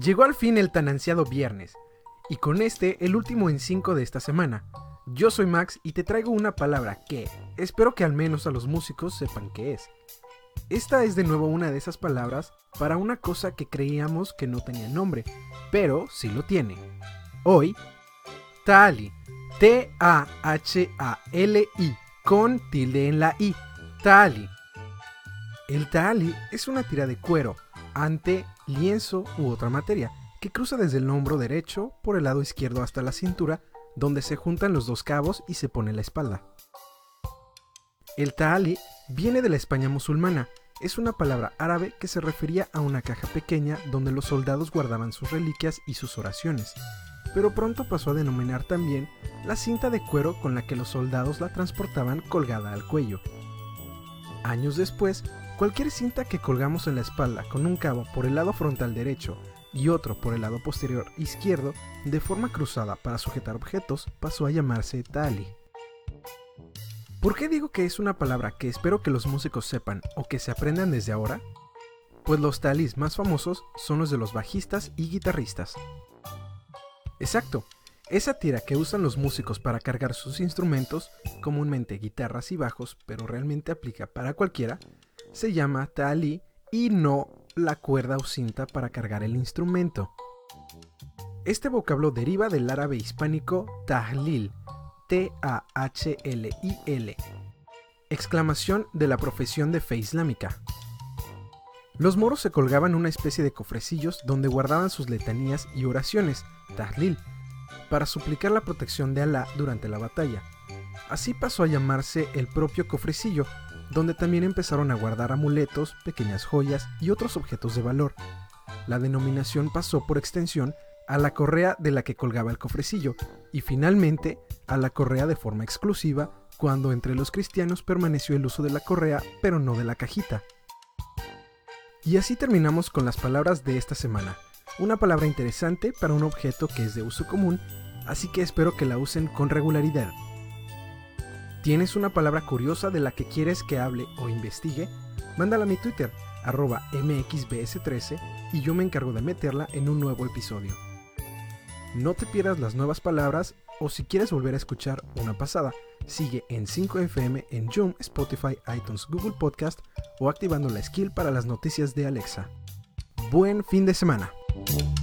Llegó al fin el tan ansiado viernes, y con este el último en 5 de esta semana. Yo soy Max y te traigo una palabra que espero que al menos a los músicos sepan qué es. Esta es de nuevo una de esas palabras para una cosa que creíamos que no tenía nombre, pero sí lo tiene. Hoy, Tali, T-A-H-A-L-I, con tilde en la I, Tali. El Tali es una tira de cuero, ante, lienzo u otra materia, que cruza desde el hombro derecho por el lado izquierdo hasta la cintura, donde se juntan los dos cabos y se pone la espalda. El ta'ali viene de la España musulmana. Es una palabra árabe que se refería a una caja pequeña donde los soldados guardaban sus reliquias y sus oraciones, pero pronto pasó a denominar también la cinta de cuero con la que los soldados la transportaban colgada al cuello. Años después, Cualquier cinta que colgamos en la espalda con un cabo por el lado frontal derecho y otro por el lado posterior izquierdo de forma cruzada para sujetar objetos pasó a llamarse tali. ¿Por qué digo que es una palabra que espero que los músicos sepan o que se aprendan desde ahora? Pues los talis más famosos son los de los bajistas y guitarristas. Exacto, esa tira que usan los músicos para cargar sus instrumentos, comúnmente guitarras y bajos, pero realmente aplica para cualquiera, se llama tali y no la cuerda o cinta para cargar el instrumento. Este vocablo deriva del árabe hispánico tahlil, T-A-H-L-I-L, exclamación de la profesión de fe islámica. Los moros se colgaban una especie de cofrecillos donde guardaban sus letanías y oraciones, tahlil, para suplicar la protección de Alá durante la batalla. Así pasó a llamarse el propio cofrecillo, donde también empezaron a guardar amuletos, pequeñas joyas y otros objetos de valor. La denominación pasó por extensión a la correa de la que colgaba el cofrecillo y finalmente a la correa de forma exclusiva cuando entre los cristianos permaneció el uso de la correa pero no de la cajita. Y así terminamos con las palabras de esta semana. Una palabra interesante para un objeto que es de uso común, así que espero que la usen con regularidad. ¿Tienes una palabra curiosa de la que quieres que hable o investigue? Mándala a mi Twitter, arroba mxbs13, y yo me encargo de meterla en un nuevo episodio. No te pierdas las nuevas palabras o si quieres volver a escuchar una pasada, sigue en 5FM en Zoom, Spotify, iTunes, Google Podcast o activando la skill para las noticias de Alexa. Buen fin de semana. Thank you.